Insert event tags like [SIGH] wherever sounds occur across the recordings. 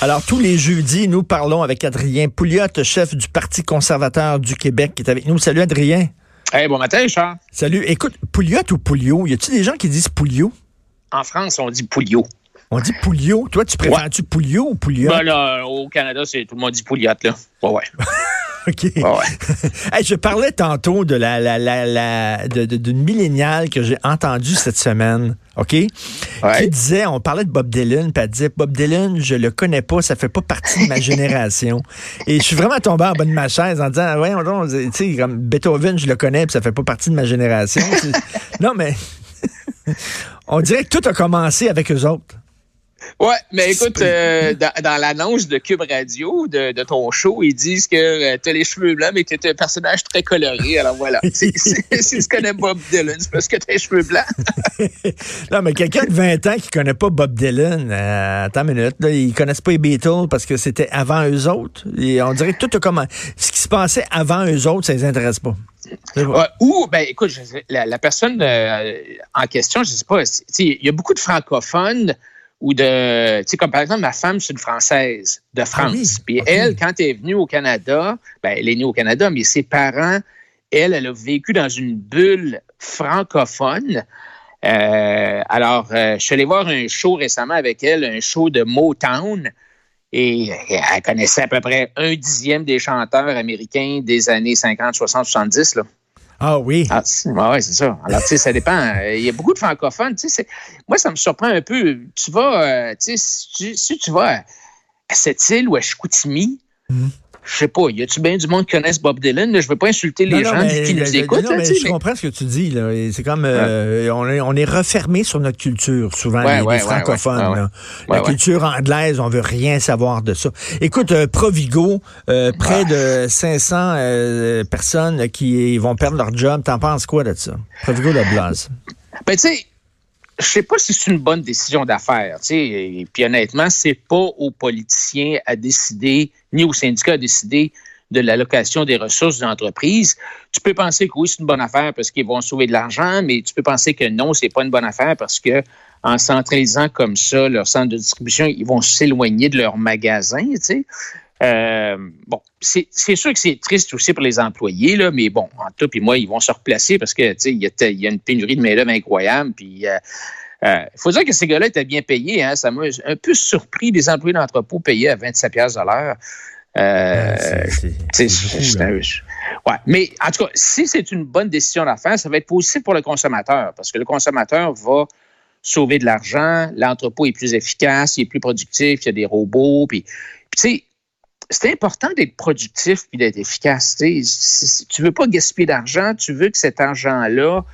Alors, tous les jeudis, nous parlons avec Adrien Pouliot, chef du Parti conservateur du Québec, qui est avec nous. Salut, Adrien. Hey, bon matin, Charles. Salut. Écoute, Pouliot ou Pouliot? Y a-t-il des gens qui disent Pouliot? En France, on dit Pouliot. On dit Pouliot. Toi, tu préfères-tu Pouliot ou Pouliot? Ben là, au Canada, c'est tout le monde dit Pouliot, là. Ouais, ouais. [LAUGHS] OK. [LAUGHS] je parlais tantôt de la, la, la, d'une milléniale que j'ai entendue cette semaine. OK? Qui disait, on parlait de Bob Dylan, puis elle disait, Bob Dylan, je le connais pas, ça fait pas partie de ma [LAUGHS] génération. Et je suis vraiment tombé en bas de ma chaise en disant, ouais, tu sais, comme Beethoven, je le connais, puis ça fait pas partie de ma génération. non, mais on dirait que tout a commencé avec eux autres. Ouais, mais écoute, euh, dans, l'annonce de Cube Radio, de, ton show, ils disent que euh, tu as les cheveux blancs, mais que tu es un personnage très coloré. Alors voilà, [LAUGHS] si tu connais Bob Dylan, c'est parce que tu as les cheveux blancs. [LAUGHS] non, mais quelqu'un de 20 ans qui connaît pas Bob Dylan, euh, attends une minute, là, ils connaissent pas les Beatles parce que c'était avant eux autres. Et on dirait que tout comme ce qui se passait avant eux autres, ça les intéresse pas. ou, ben, écoute, la, personne en question, je sais pas, il y a beaucoup de francophones ou de, tu sais, comme par exemple, ma femme, c'est une Française de ah France. Puis elle, quand elle est venue au Canada, ben, elle est née au Canada, mais ses parents, elle, elle a vécu dans une bulle francophone. Euh, alors, euh, je suis allé voir un show récemment avec elle, un show de Motown. Et elle connaissait à peu près un dixième des chanteurs américains des années 50, 60, 70. Là. Ah oui. Ah, oui, c'est ça. Alors, tu sais, ça dépend. Il y a beaucoup de francophones. Tu sais, moi, ça me surprend un peu. Tu vas, euh, tu sais, si, tu vas à cette île ou à Chicoutimi, mm je sais pas, y a-tu bien du monde qui connaisse Bob Dylan? Je veux pas insulter les gens qui nous écoutent. je comprends ce que tu dis. C'est comme euh, on, est, on est refermé sur notre culture, souvent, les, francophones. La culture anglaise, on veut rien savoir de ça. Écoute, euh, Provigo, euh, près de 500 personnes qui vont perdre leur job. T'en penses quoi de ça? Provigo de Blase. Ben, tu sais, je sais pas si c'est une bonne décision d'affaires. Et puis honnêtement, c'est pas aux politiciens à décider, ni aux syndicats à décider de l'allocation des ressources de l'entreprise. Tu peux penser que oui, c'est une bonne affaire parce qu'ils vont sauver de l'argent, mais tu peux penser que non, c'est pas une bonne affaire parce que en centralisant comme ça leur centre de distribution, ils vont s'éloigner de leur magasin. Euh, bon, c'est sûr que c'est triste aussi pour les employés, là, mais bon, en tout, puis moi, ils vont se replacer parce que il y, y, a une pénurie de main-d'œuvre incroyable. Puis euh, euh, faut dire que ces gars-là étaient bien payés. Hein, ça m'a un peu surpris des employés d'entrepôt payés à 27 pièces à l'heure. Ouais, mais en tout cas, si c'est une bonne décision d'affaires, ça va être possible pour le consommateur parce que le consommateur va sauver de l'argent, l'entrepôt est plus efficace, il est plus productif, il y a des robots, puis, puis tu sais, c'est important d'être productif puis d'être efficace. Si tu veux pas gaspiller d'argent, tu veux que cet argent-là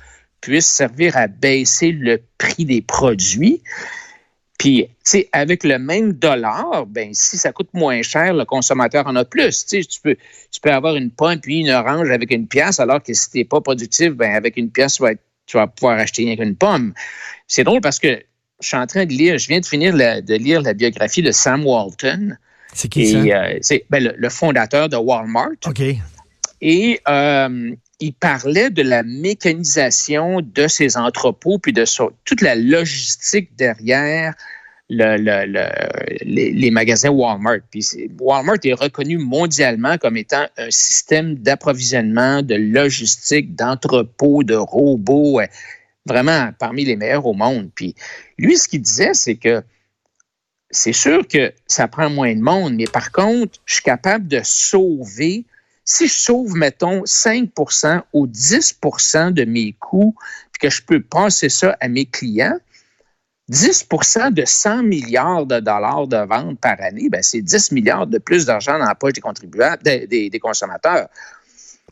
puisse servir à baisser le prix des produits. Puis, tu avec le même dollar, ben si ça coûte moins cher, le consommateur en a plus. Tu peux, tu peux avoir une pomme puis une orange avec une pièce, alors que si tu n'es pas productif, ben avec une pièce, tu vas, pouvoir acheter rien qu'une pomme. C'est drôle parce que je suis en train de lire, je viens de finir de lire la biographie de Sam Walton. C'est qui ça? Euh, c'est ben, le, fondateur de Walmart. OK. Et euh, il parlait de la mécanisation de ces entrepôts, puis de toute la logistique derrière le, les, les, magasins Walmart. Puis Walmart est reconnu mondialement comme étant un système d'approvisionnement, de logistique, d'entrepôts, de robots, vraiment parmi les meilleurs au monde. Puis lui, ce qu'il disait, c'est que c'est sûr que ça prend moins de monde, mais par contre, je suis capable de sauver, si je sauve, mettons, 5% ou 10% de mes coûts, puis que je peux passer ça à mes clients, 10% de 100 milliards de dollars de ventes par année, ben c'est 10 milliards de plus d'argent dans la poche des contribuables, des, consommateurs.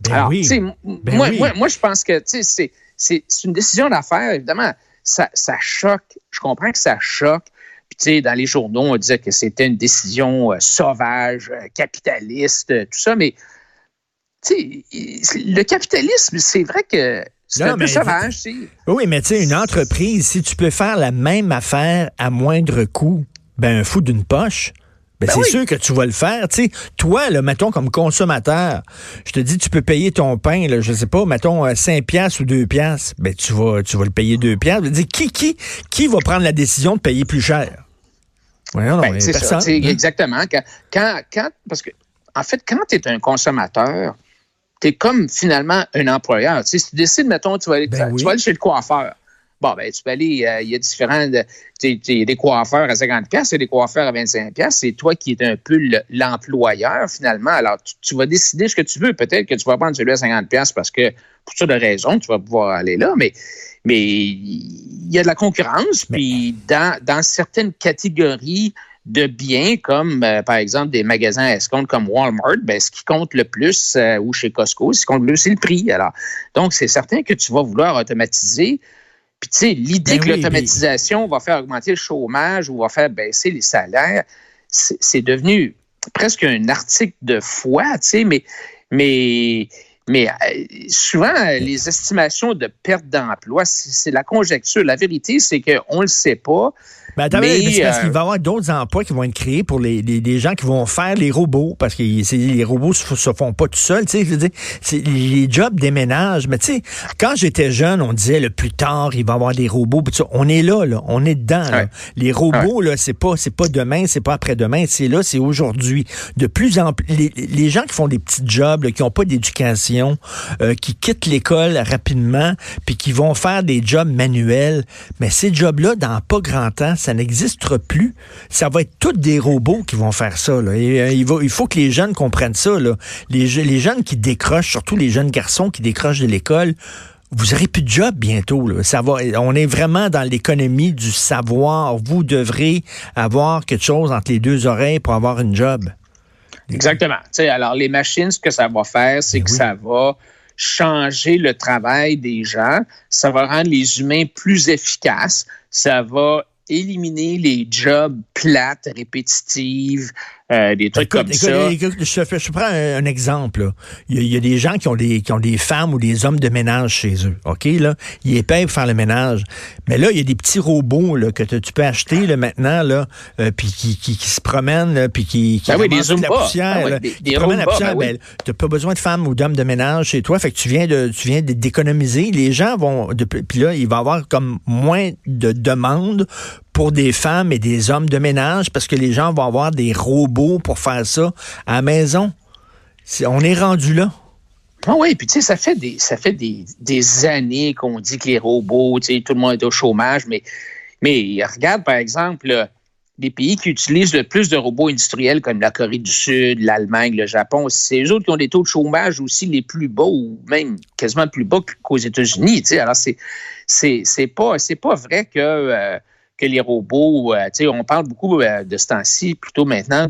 Ben Alors, oui. Ben moi, moi, moi, je pense que c'est une décision d'affaires, évidemment. Ça, ça choque. Je comprends que ça choque dans les journaux, on disait que c'était une décision euh, sauvage, euh, capitaliste, euh, tout ça, mais le capitalisme, c'est vrai que c'est un peu sauvage. Oui, mais tu sais, une entreprise, si tu peux faire la même affaire à moindre coût, ben un fou d'une poche. Ben, ben c'est sûr que tu vas le faire. sais. Toi, là, mettons, comme consommateur, je te dis, tu peux payer ton pain, là, je sais pas, mettons 5 piastres ou 2 piastres. Ben, tu vas, tu vas le payer 2 piastres. Qui, qui, qui va prendre la décision de payer plus cher? Ben, c'est ça. Exactement. Quand, quand, parce que, en fait, quand tu es un consommateur, tu es comme finalement un employeur. si tu décides, mettons, tu vas aller, ben tu vas aller chez le coiffeur. Bon, ben, tu peux aller, euh, il y a différents, il y a des coiffeurs à 50 pièces, il y a des coiffeurs à 25 pièces. C'est toi qui es un peu l'employeur finalement. Alors, tu, vas décider ce que tu veux. Peut-être que tu vas prendre celui à 50 pièces parce que pour toutes de raisons, tu vas pouvoir aller là, mais mais il y a de la concurrence. Puis dans, dans certaines catégories de biens comme euh, par exemple des magasins à escompte comme Walmart, ben, ce qui compte le plus euh, ou chez Costco, ce qui compte le plus, c'est le prix. Alors, donc c'est certain que tu vas vouloir automatiser. Puis tu sais, l'idée ben que l'automatisation va faire augmenter le chômage ou va faire baisser les salaires, c'est devenu presque un article de foi, tu sais, mais mais mais euh, souvent, les estimations de perte d'emploi, c'est la conjecture. La vérité, c'est qu'on ne le sait pas. Ben, attends, mais, parce qu'il euh, va y avoir d'autres emplois qui vont être créés pour les, les, gens qui vont faire les robots, parce que les robots se, se font pas tout seuls. Tu sais, les jobs déménagent. Mais tu sais, quand j'étais jeune, on disait le plus tard, il va y avoir des robots. On est là, là, on est dedans. Les robots, là, c'est pas, c'est pas demain, c'est pas après-demain, c'est là, c'est aujourd'hui. De plus en plus, les, gens qui font des petits jobs, qui ont pas d'éducation, euh, qui quittent l'école rapidement, puis qui vont faire des jobs manuels, mais ces jobs-là, dans pas grand temps, ça n'existera plus. Ça va être tous des robots qui vont faire ça. Euh, il, faut que les jeunes comprennent ça. Les, jeunes qui décrochent, surtout les jeunes garçons qui décrochent de l'école, vous n'aurez plus de job bientôt. On est vraiment dans l'économie du savoir. Vous devrez avoir quelque chose entre les deux oreilles pour avoir une job. Exactement. alors, les machines, ce que ça va faire, c'est ben que ça va changer le travail des gens. Ça va rendre les humains plus efficaces. Ça va éliminer les jobs plates, répétitives, euh, des trucs comme ça. je, prends un, exemple. Il y, a, des gens qui ont des, qui ont des femmes ou des hommes de ménage chez eux. OK, là? Ils épayent pour faire le ménage. Mais là, il y a des petits robots là, que tu peux acheter là, maintenant, là, euh, puis qui, qui, qui, se promènent, puis qui, qui ben oui, des la poussière. Ben des, des la poussière. Ben, tu n'as pas besoin de femmes ou d'hommes de ménage chez toi. Fait que tu viens de tu viens d'économiser. Les gens vont. Puis là, il va y avoir comme moins de demandes pour des femmes et des hommes de ménage parce que les gens vont avoir des robots pour faire ça à la maison. on est rendu là. Ah oui, puis tu sais, ça fait des ça fait des, années qu'on dit que les robots, tu sais, tout le monde est au chômage, mais, mais regarde, par exemple, les pays qui utilisent le plus de robots industriels comme la Corée du Sud, l'Allemagne, le Japon, c'est eux autres qui ont des taux de chômage aussi les plus bas ou même quasiment plus bas qu'aux États-Unis. Alors, c'est, pas, pas vrai que euh, que les robots, euh, on parle beaucoup euh, de ce temps-ci, plutôt maintenant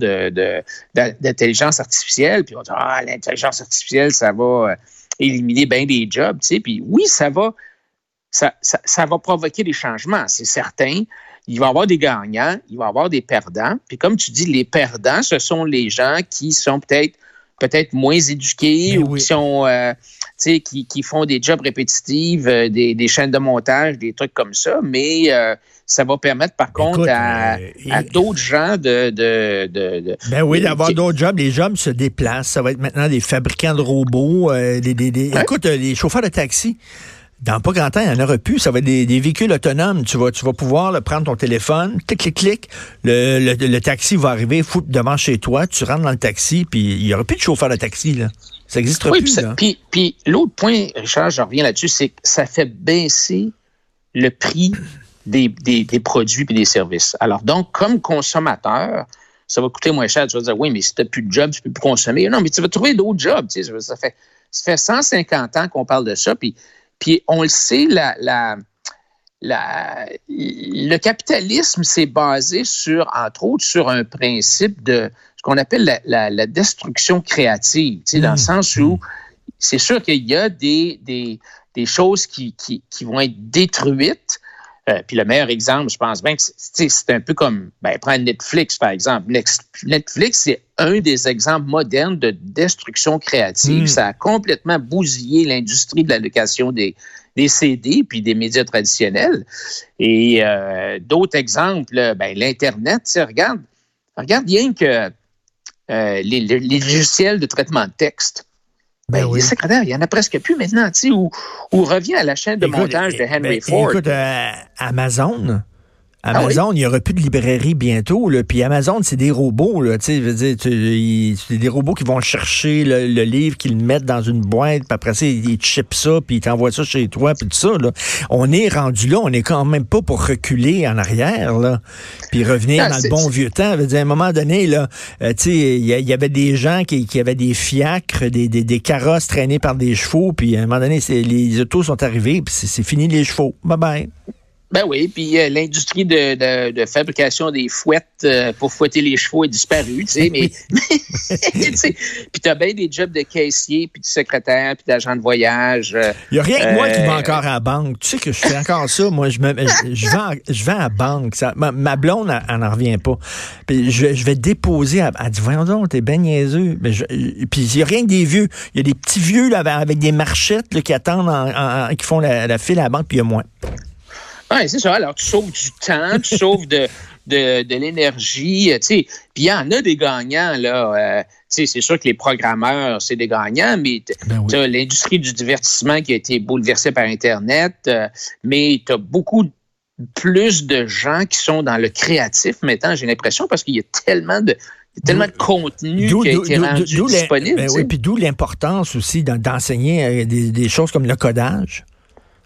d'intelligence artificielle, puis on dit, ah, l'intelligence artificielle, ça va euh, éliminer bien des jobs, puis oui, ça va, ça, va provoquer des changements, c'est certain. Il va y avoir des gagnants, il va y avoir des perdants. Puis comme tu dis, les perdants, ce sont les gens qui sont peut-être peut-être moins éduqués ou qui sont qui, qui, font des jobs répétitifs, des, des, chaînes de montage, des trucs comme ça, mais ça va permettre, par contre, à, euh, d'autres gens de, de, Ben oui, d'avoir d'autres jobs. Les jobs se déplacent. Ça va être maintenant des fabricants de robots. Euh, des, Écoute, euh, les chauffeurs de taxi. Dans pas grand temps, il y en aura plus. Ça va être des, véhicules autonomes. Tu vas, tu vas pouvoir prendre ton téléphone, clic, clic, clic. Le, le, taxi va arriver, foutre devant chez toi. Tu rentres dans le taxi, puis il n'y aura plus de chauffeur de taxi. Là. Ça n'existe plus. Puis, puis l'autre point, Richard, je reviens là-dessus, c'est que ça fait baisser le prix des, des, produits et des services. Alors, donc, comme consommateur, ça va coûter moins cher. Tu vas dire, oui, mais si tu n'as plus de job, tu ne peux plus consommer. Non, mais tu vas trouver d'autres jobs. Tu sais, ça, fait, ça fait 150 ans qu'on parle de ça. Puis, puis on le sait, la, la, la, le capitalisme s'est basé sur, entre autres, sur un principe de ce qu'on appelle la, destruction créative, tu sais, dans le mmh. sens où c'est sûr qu'il y a des, des, des choses qui, qui, qui, vont être détruites, euh, puis le meilleur exemple, je pense bien que c'est un peu comme, ben, prendre Netflix, par exemple. Netflix, c'est un des exemples modernes de destruction créative. Hmm. Ça a complètement bousillé l'industrie de la location des, des CD puis des médias traditionnels. Et euh, d'autres exemples, ben, l'Internet, regarde, regarde bien que euh, les, les, logiciels de traitement de texte. Ben, ben il n'y en a presque plus maintenant, tu sais, ou, revient à la chaîne de montage de Henry ben, Ford. Écoute, euh, Amazon, Ah Amazon, il n'y aura plus de librairie bientôt. Là. Puis Amazon, c'est des robots. Là, c'est des robots qui vont chercher le, livre, qu'ils le mettent dans une boîte, puis après ça, ils chipent ça, puis ils t'envoient ça chez toi, puis tout ça. Là. On est rendu là, on n'est quand même pas pour reculer en arrière, là, puis revenir dans le bon vieux temps. Dire, à un moment donné, là, euh, il y, avait des gens qui, qui avaient des fiacres, des, des, des, carrosses traînés par des chevaux, puis à un moment donné, les autos sont arrivés, puis c'est fini les chevaux. Bye bye. Ben oui, puis euh, l'industrie de, de, fabrication des fouettes euh, pour fouetter les chevaux est disparue, tu sais, mais, [LAUGHS] [LAUGHS] puis tu as bien des jobs de caissier, puis de secrétaire, puis d'agent de voyage. Il euh, n'y a rien que moi qui va encore à la banque. Tu sais que je fais encore ça. Moi, je, me, je, vais, à, je vais à la banque. Ça, ma, blonde, elle n'en revient pas. Puis je, je vais déposer. Elle, elle dit, voyons donc, t'es ben niaiseux. Mais puis il n'y a rien que des vieux. Il y a des petits vieux là, avec des marchettes là, qui attendent, qui font la, la file à la banque, puis il y a moins. Oui, c'est ça. Alors, tu sauves du temps, tu sauves de, de, de l'énergie, tu sais. Puis il y en a des gagnants, là. Euh, tu sais, c'est sûr que les programmeurs, c'est des gagnants, mais ben tu as l'industrie du divertissement qui a été bouleversée par Internet, euh, mais tu as beaucoup plus de gens qui sont dans le créatif maintenant, j'ai l'impression, parce qu'il y a tellement de, tellement de contenu qui a été rendu disponible. Ben oui, puis d'où l'importance aussi d'enseigner euh, des, des, choses comme le codage.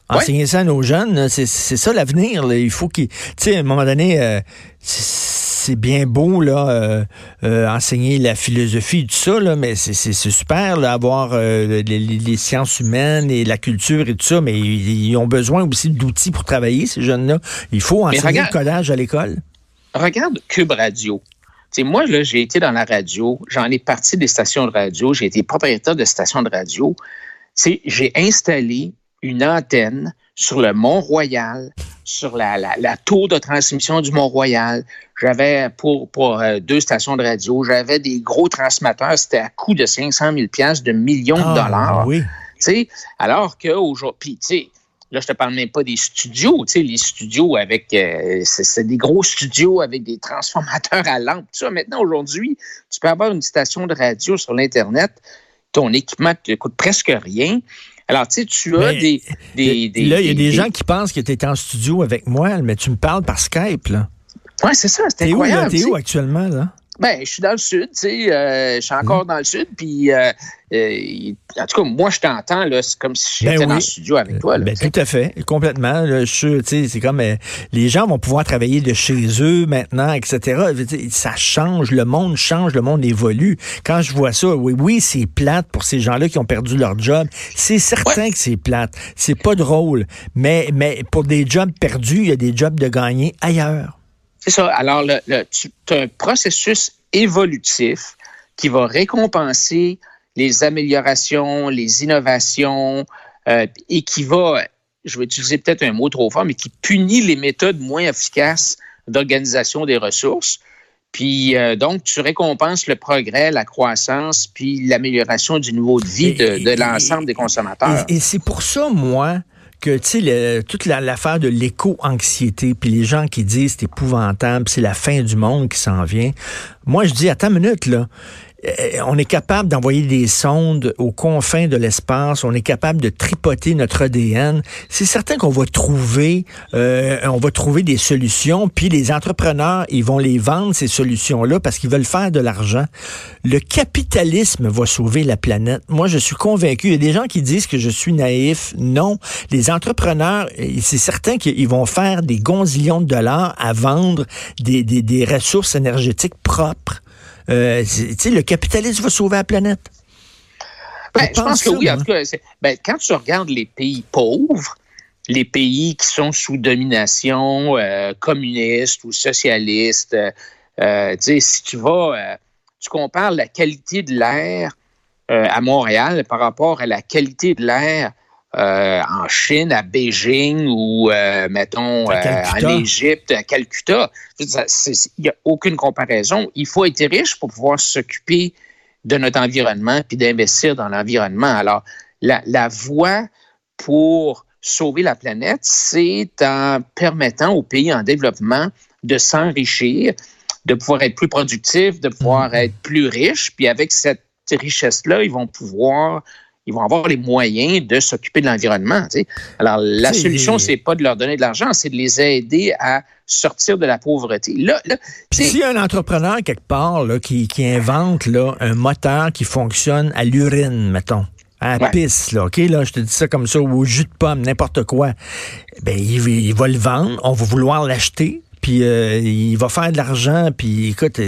Enseigner ça à nos jeunes, c'est ça l'avenir. Il faut qu'ils... Tu sais, à un moment donné, euh, c'est bien beau, là, euh, euh, enseigner la philosophie et tout ça, là, mais c'est super d'avoir les, sciences humaines et la culture et tout ça, mais ils, ont besoin aussi d'outils pour travailler, ces jeunes-là. Il faut enseigner le codage à l'école. Regarde Cube Radio. sais, moi, là, j'ai été dans la radio, j'en ai parti des stations de radio, j'ai été propriétaire de stations de radio. J'ai installé une antenne sur le Mont-Royal, sur la, la, tour de transmission du Mont-Royal. J'avais pour, pour euh, deux stations de radio, j'avais des gros transmetteurs, c'était à coût de 500 000 pièces de millions de ah, dollars. Oui. alors qu'aujourd'hui, tu là, je te parle même pas des studios, tu sais, les studios avec, euh, c'est des gros studios avec des transformateurs à lampe, tout ça. Maintenant, aujourd'hui, tu peux avoir une station de radio sur l'Internet, ton équipement te coûte presque rien. Alors, tu sais, tu as des, des, des, Là, il y a des, gens qui pensent que tu es en studio avec moi, mais tu me parles par Skype, là. Oui, c'est ça, c'est incroyable. T'es où, où actuellement, là? Ben, je suis dans le sud, tu sais, euh, je suis encore mmh. dans le sud, puis euh, euh, en tout cas, moi, je t'entends, là, c'est comme si j'étais ben dans le studio avec toi. Là, ben, tout à fait, complètement. Là, je, c'est comme les gens vont pouvoir travailler de chez eux maintenant, etc. Ça change, le monde change, le monde évolue. Quand je vois ça, oui, oui, c'est plate pour ces gens-là qui ont perdu leur job. C'est certain que c'est plate. C'est pas drôle, mais mais pour des jobs perdus, il y a des jobs de gagner ailleurs. C'est ça. Alors, le, tu as un processus évolutif qui va récompenser les améliorations, les innovations euh, et qui va, je vais utiliser peut-être un mot trop fort, mais qui punit les méthodes moins efficaces d'organisation des ressources. Puis euh, donc, tu récompenses le progrès, la croissance, puis l'amélioration du niveau de vie de, l'ensemble des consommateurs. et c'est pour ça, moi, que, tu sais, toute l'affaire de l'éco-anxiété, puis les gens qui disent c'est épouvantable, c'est la fin du monde qui s'en vient. Moi, je dis, attends une minute, là. Euh, on est capable d'envoyer des sondes aux confins de l'espace, on est capable de tripoter notre ADN. C'est certain qu'on va trouver, euh, on va trouver des solutions, puis les entrepreneurs, ils vont les vendre ces solutions-là parce qu'ils veulent faire de l'argent. Le capitalisme va sauver la planète. Moi, je suis convaincu. Il y a des gens qui disent que je suis naïf. Non, les entrepreneurs, c'est certain qu'ils vont faire des gonzillions de dollars à vendre des, des, des ressources énergétiques propres. Euh, le capitalisme va sauver la planète. Ben, je pense que oui. En tout cas, ben, quand tu regardes les pays pauvres, les pays qui sont sous domination euh, communiste ou socialiste, euh, si tu vas, tu compares la qualité de l'air à Montréal par rapport à la qualité de l'air euh, en Chine, à Beijing ou, euh, mettons, euh, en Égypte, à Calcutta. Il n'y a aucune comparaison. Il faut être riche pour pouvoir s'occuper de notre environnement puis d'investir dans l'environnement. Alors, la, la voie pour sauver la planète, c'est en permettant aux pays en développement de s'enrichir, de pouvoir être plus productifs, de pouvoir mmh. être plus riches. Puis avec cette richesse-là, ils vont pouvoir ils vont avoir les moyens de s'occuper de l'environnement. Alors, la solution, c'est pas de leur donner de l'argent, c'est de les aider à sortir de la pauvreté. Là, là s'il y a un entrepreneur quelque part là, qui, qui invente là, un moteur qui fonctionne à l'urine, mettons, à la pisse, là, OK, là, je te dis ça comme ça, ou au jus de pomme, n'importe quoi, ben, il, il, va le vendre, on va vouloir l'acheter, puis euh, il va faire de l'argent, puis écoute,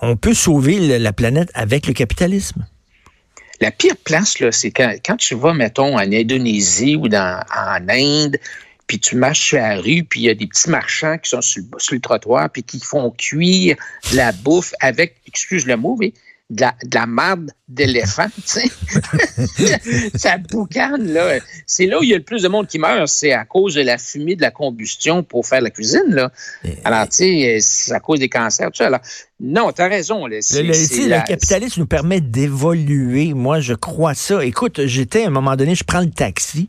on peut sauver la planète avec le capitalisme. La pire place, c'est quand, tu vas, mettons, en Indonésie ou en Inde, puis tu marches sur la rue, puis il y a des petits marchands qui sont sur, sur le trottoir, puis qui font cuire la bouffe avec, excuse le mot, mais de la, de la marde d'éléphant, tu sais. [LAUGHS] ça boucane, là. C'est là où il y a le plus de monde qui meurt, c'est à cause de la fumée de la combustion pour faire la cuisine, là. Alors, tu sais, c'est à cause des cancers, tout ça. Alors, non, tu as raison. Là. Le, le, capitalisme nous permet d'évoluer. Moi, je crois ça. Écoute, j'étais à un moment donné, je prends le taxi,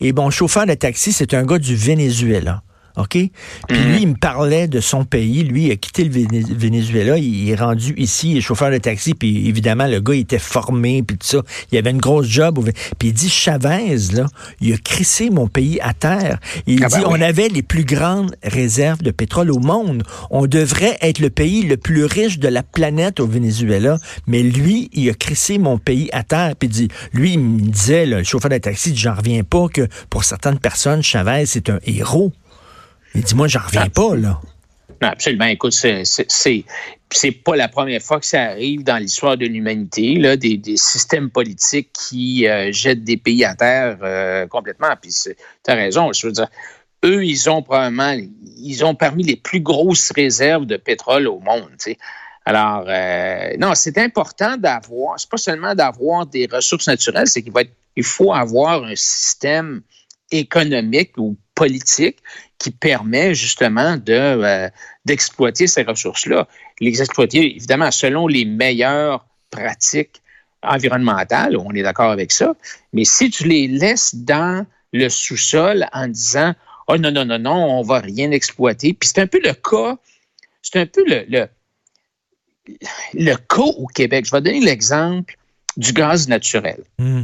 et bon, chauffeur de taxi, c'est un gars du Venezuela. OK? Puis lui, mhm. il me parlait de son pays. Lui, il a quitté le Venezuela. Il est rendu ici, il est chauffeur de taxi. Puis évidemment, le gars, il était formé, puis tout ça. Il avait une grosse job. Puis il dit, Chavez, là, il a crissé mon pays à terre. Il ah dit, ben on avait les plus grandes réserves de pétrole au monde. On devrait être le pays le plus riche de la planète au Venezuela. Mais lui, il a crissé mon pays à terre. Puis il dit, lui, il me disait, le chauffeur de taxi, j'en reviens pas que pour certaines personnes, Chavez, c'est un héros. Il dit, moi, j'en reviens pas, là. Non, absolument. Écoute, c'est, c'est, pas la première fois que ça arrive dans l'histoire de l'humanité, là, des, systèmes politiques qui euh, jettent des pays à terre euh, complètement. Puis tu as raison, je veux dire, eux, ils ont probablement, ils ont parmi les plus grosses réserves de pétrole au monde. Alors, euh, non, c'est important d'avoir, c'est pas seulement d'avoir des ressources naturelles, c'est qu'il va être, il faut avoir un système économique ou politique qui permet justement de euh, d'exploiter ces ressources-là. Les exploiter, évidemment, selon les meilleures pratiques environnementales, on est d'accord avec ça, mais si tu les laisses dans le sous-sol en disant Oh non, non, non, non, on va rien exploiter. Puis c'est un peu le cas, c'est un peu le, le, le, cas au Québec. Je vais donner l'exemple du gaz naturel. Hmm.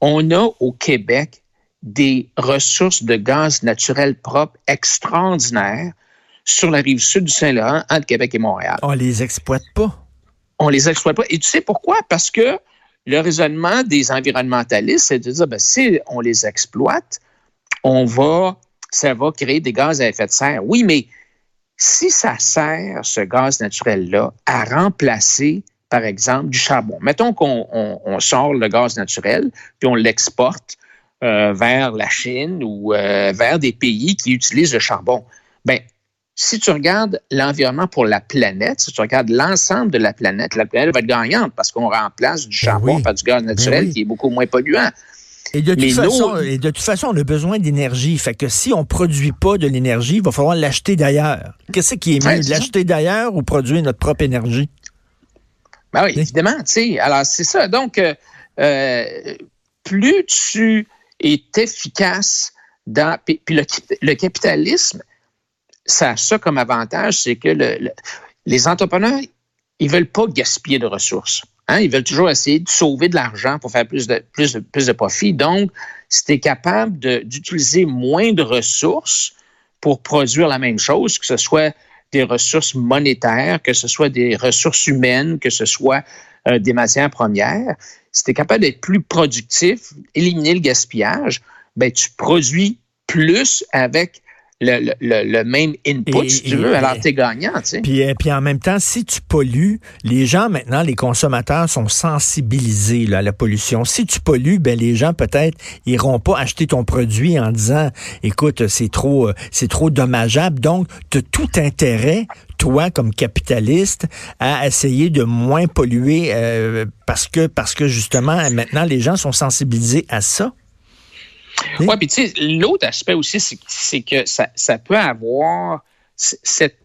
On a au Québec des ressources de gaz naturel propre extraordinaires sur la rive sud du Saint-Laurent, entre Québec et Montréal. On les exploite pas. On les exploite pas. Et tu sais pourquoi? Parce que le raisonnement des environnementalistes, c'est de dire, ben, si on les exploite, on va, ça va créer des gaz à effet de serre. Oui, mais si ça sert, ce gaz naturel-là, à remplacer, par exemple, du charbon. Mettons qu'on sort le gaz naturel, puis on l'exporte vers la Chine ou euh, vers des pays qui utilisent le charbon. Ben, si tu regardes l'environnement pour la planète, si tu regardes l'ensemble de la planète, la planète va être gagnante parce qu'on remplace du ben charbon par du gaz ben naturel qui est beaucoup moins polluant. Et de, toute façon, et de toute façon, on a besoin d'énergie. Fait que si on produit pas de l'énergie, il va falloir l'acheter d'ailleurs. Qu'est-ce qui est mieux, l'acheter d'ailleurs ou produire notre propre énergie? Ben oui, évidemment, tu sais. Alors, c'est ça. Donc, euh, plus tu est efficace dans. Puis, le, capitalisme, ça a ça comme avantage, c'est que les entrepreneurs, ils veulent pas gaspiller de ressources. Hein? Ils veulent toujours essayer de sauver de l'argent pour faire plus de, plus, plus de profit. Donc, si tu es capable d'utiliser moins de ressources pour produire la même chose, que ce soit des ressources monétaires, que ce soit des ressources humaines, que ce soit euh, des matières premières, si tu es capable d'être plus productif, éliminer le gaspillage, ben, tu produis plus avec le, même input, si tu veux. alors, tu es gagnant. Tu sais. Puis, euh, puis en même temps, si tu pollues, les gens maintenant, les consommateurs sont sensibilisés à la pollution. Si tu pollues, ben les gens peut-être iront pas acheter ton produit en disant, écoute, c'est trop, euh, c'est trop dommageable. Donc, tu as tout intérêt toi, comme capitaliste, à essayer de moins polluer euh, parce que parce que justement maintenant les gens sont sensibilisés à ça. Oui, puis tu sais, l'autre aspect aussi, c'est que ça, ça, peut avoir cet,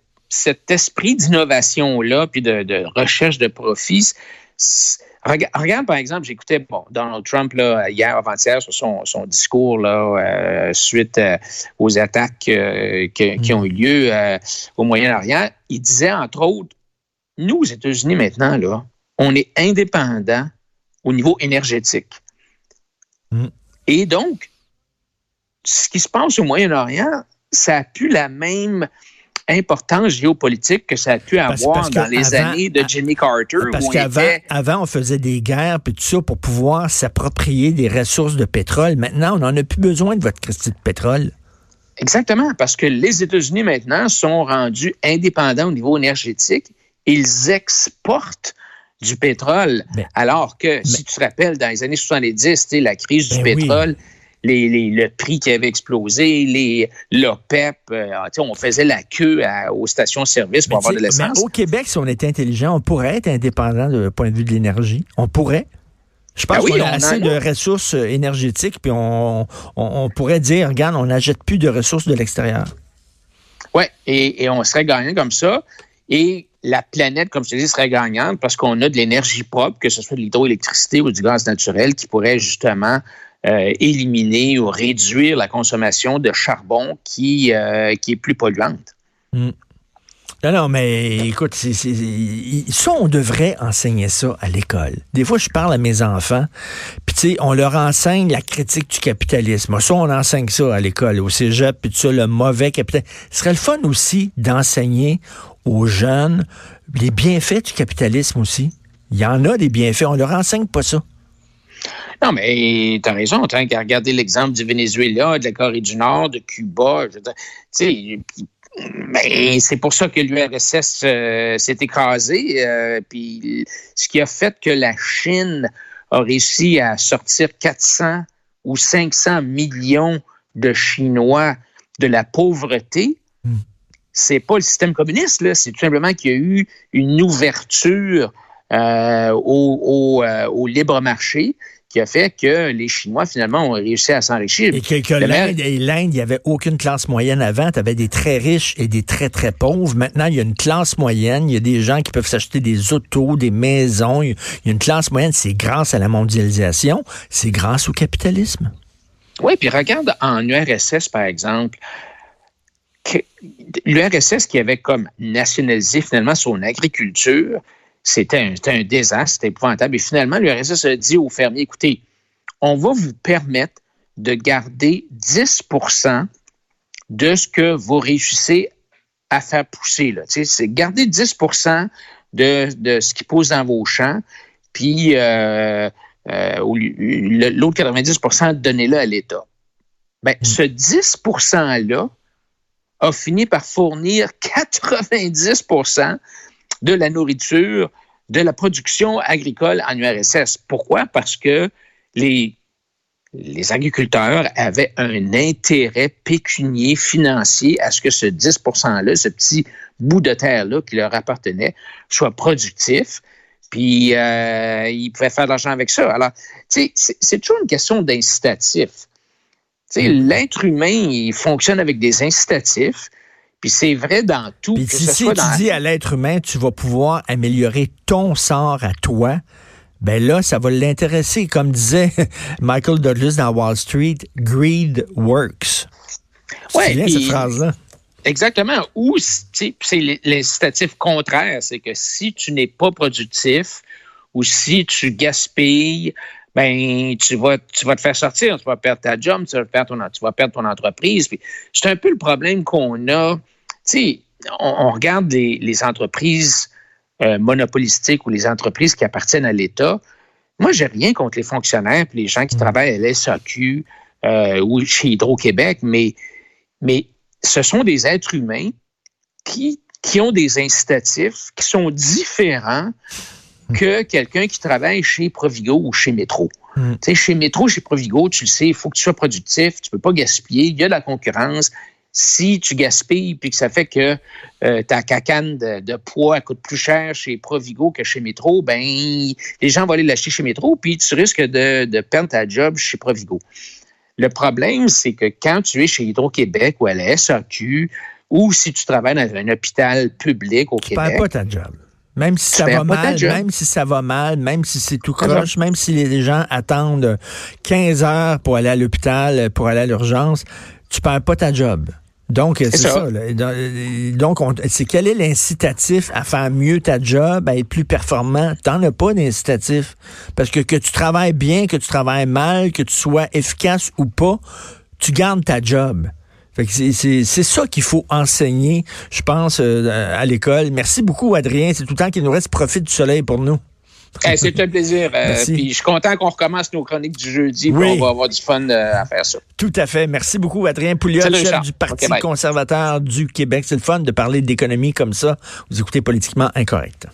esprit d'innovation-là, puis de, de, recherche de profit. Regarde, par exemple, j'écoutais bon, Donald Trump là, hier, avant-hier, sur son, son, discours là, euh, suite euh, aux attaques euh, qui ont eu lieu au Moyen-Orient. Il disait, entre autres, nous, aux États-Unis, maintenant, là, on est indépendants au niveau énergétique. Mm. Et donc, ce qui se passe au Moyen-Orient, ça a plus la même importance géopolitique que ça a pu avoir dans les années de Jimmy Carter. Parce qu'avant, avant, on faisait des guerres puis tout ça pour pouvoir s'approprier des ressources de pétrole. Maintenant, on n'en a plus besoin de votre christie de pétrole. Exactement, parce que les États-Unis maintenant sont rendus indépendants au niveau énergétique. Ils exportent du pétrole, alors que, si tu te rappelles, dans les années 70, la crise du pétrole, le prix qui avait explosé, les l'OPEP, euh, on faisait la queue aux stations-service pour avoir de l'essence. Au Québec, si on était intelligent, on pourrait être indépendant du point de vue de l'énergie. On pourrait. Je pense ben qu'on a assez de ressources euh, énergétiques, puis on, pourrait dire, regarde, on n'achète plus de ressources de l'extérieur. Oui, et, et, on serait gagnant comme ça. Et la planète, comme je te dis, serait gagnante parce qu'on a de l'énergie propre, que ce soit de l'hydroélectricité ou du gaz naturel, qui pourrait justement euh, éliminer ou réduire la consommation de charbon qui, euh, qui est plus polluante. Hmm. Non, non, mais écoute, ça, on devrait enseigner ça à l'école. Des fois, je parle à mes enfants, puis tu sais, on leur enseigne la critique du capitalisme. Ça, on enseigne ça à l'école, au cégep, puis tout ça, le mauvais capitalisme. Ce serait le fun aussi d'enseigner aux jeunes les bienfaits du capitalisme aussi. Il y en a des bienfaits, on leur enseigne pas ça. Non, mais tu as raison. Tu as regardé l'exemple du Venezuela, de la Corée du Nord, de Cuba. Tu sais, mais c'est pour ça que l'URSS euh, s'est écrasé. Euh, puis ce qui a fait que la Chine a réussi à sortir 400 ou 500 millions de Chinois de la pauvreté, hmm. c'est pas le système communiste, là. C'est tout simplement qu'il y a eu une ouverture euh, au, au, libre marché qui a fait que les Chinois, finalement, ont réussi à s'enrichir. Et que, l'Inde, il n'y avait aucune classe moyenne avant. Tu avais des très riches et des très, très pauvres. Maintenant, il y a une classe moyenne. Il y a des gens qui peuvent s'acheter des autos, des maisons. Il y a une classe moyenne. C'est grâce à la mondialisation. C'est grâce au capitalisme. Oui, puis regarde en URSS, par exemple, l'URSS qui avait comme nationalisé finalement son agriculture, c'était un, désastre, c'était épouvantable. Et finalement, l'URSS a dit aux fermiers, écoutez, on va vous permettre de garder 10% de ce que vous réussissez à faire pousser. C'est garder 10% de, ce qui pousse dans vos champs, puis euh, euh, l'autre 90% donnez-le à l'État. Ben, mm. ce 10 %-là a fini par fournir 90 de la nourriture, de la production agricole en URSS. Pourquoi? Parce que les, les agriculteurs avaient un intérêt pécunier financier à ce que ce 10 %-là, ce petit bout de terre-là qui leur appartenait, soit productif. Puis, euh, ils pouvaient faire de l'argent avec ça. Alors, tu sais, c'est toujours une question d'incitatif. Tu sais, mm. l'être humain, il fonctionne avec des incitatifs. Puis c'est vrai dans tout. Puis si, tu dis à l'être humain, tu vas pouvoir améliorer ton sort à toi, ben là, ça va l'intéresser. Comme disait [LAUGHS] Michael Douglas dans Wall Street, greed works. Oui, bien cette phrase-là? Exactement. Ou c'est l'incitatif contraire, c'est que si tu n'es pas productif ou si tu gaspilles, ben tu vas tu vas te faire sortir, tu vas perdre ta job, tu vas perdre ton tu vas perdre ton entreprise. c'est un peu le problème qu'on a. Tu sais, on, regarde les, entreprises euh, monopolistiques ou les entreprises qui appartiennent à l'État. Moi, j'ai rien contre les fonctionnaires et les gens qui mm. travaillent à l'SAQ euh, ou chez Hydro-Québec, mais, mais ce sont des êtres humains qui, qui ont des incitatifs qui sont différents [LAUGHS] que quelqu'un qui travaille chez Provigo ou chez Métro. Hmm. Tu sais, chez Métro, chez Provigo, tu le sais, il faut que tu sois productif, tu peux pas gaspiller, il y a de la concurrence. Si tu gaspilles puis que ça fait que euh, ta cacane de, poids coûte plus cher chez Provigo que chez Métro, ben les gens vont aller l'acheter chez Métro puis tu risques de, de perdre ta job chez Provigo. Le problème, c'est que quand tu es chez Hydro-Québec ou à la SAQ ou si tu travailles dans un hôpital public au tu Québec. Tu pas ta job. Même si ça va mal, même si ça va mal, même si c'est tout croche, même si les gens attendent 15 heures pour aller à l'hôpital, pour aller à l'urgence, tu perds pas ta job. Donc, c'est ça. Donc, c'est quel est l'incitatif à faire mieux ta job, à être plus performant? T'en as pas d'incitatif. Parce que que tu travailles bien, que tu travailles mal, que tu sois efficace ou pas, tu gardes ta job. C'est ça qu'il faut enseigner, je pense, euh, à l'école. Merci beaucoup, Adrien. C'est tout le temps qu'il nous reste. Profite du soleil pour nous. [LAUGHS] C'est un plaisir. Euh, puis je suis content qu'on recommence nos chroniques du jeudi. Oui. On va avoir du fun euh, à faire ça. Tout à fait. Merci beaucoup, Adrien Pouliot, chef du Parti conservateur du Québec. C'est le fun de parler d'économie comme ça. Vous écoutez Politiquement Incorrect.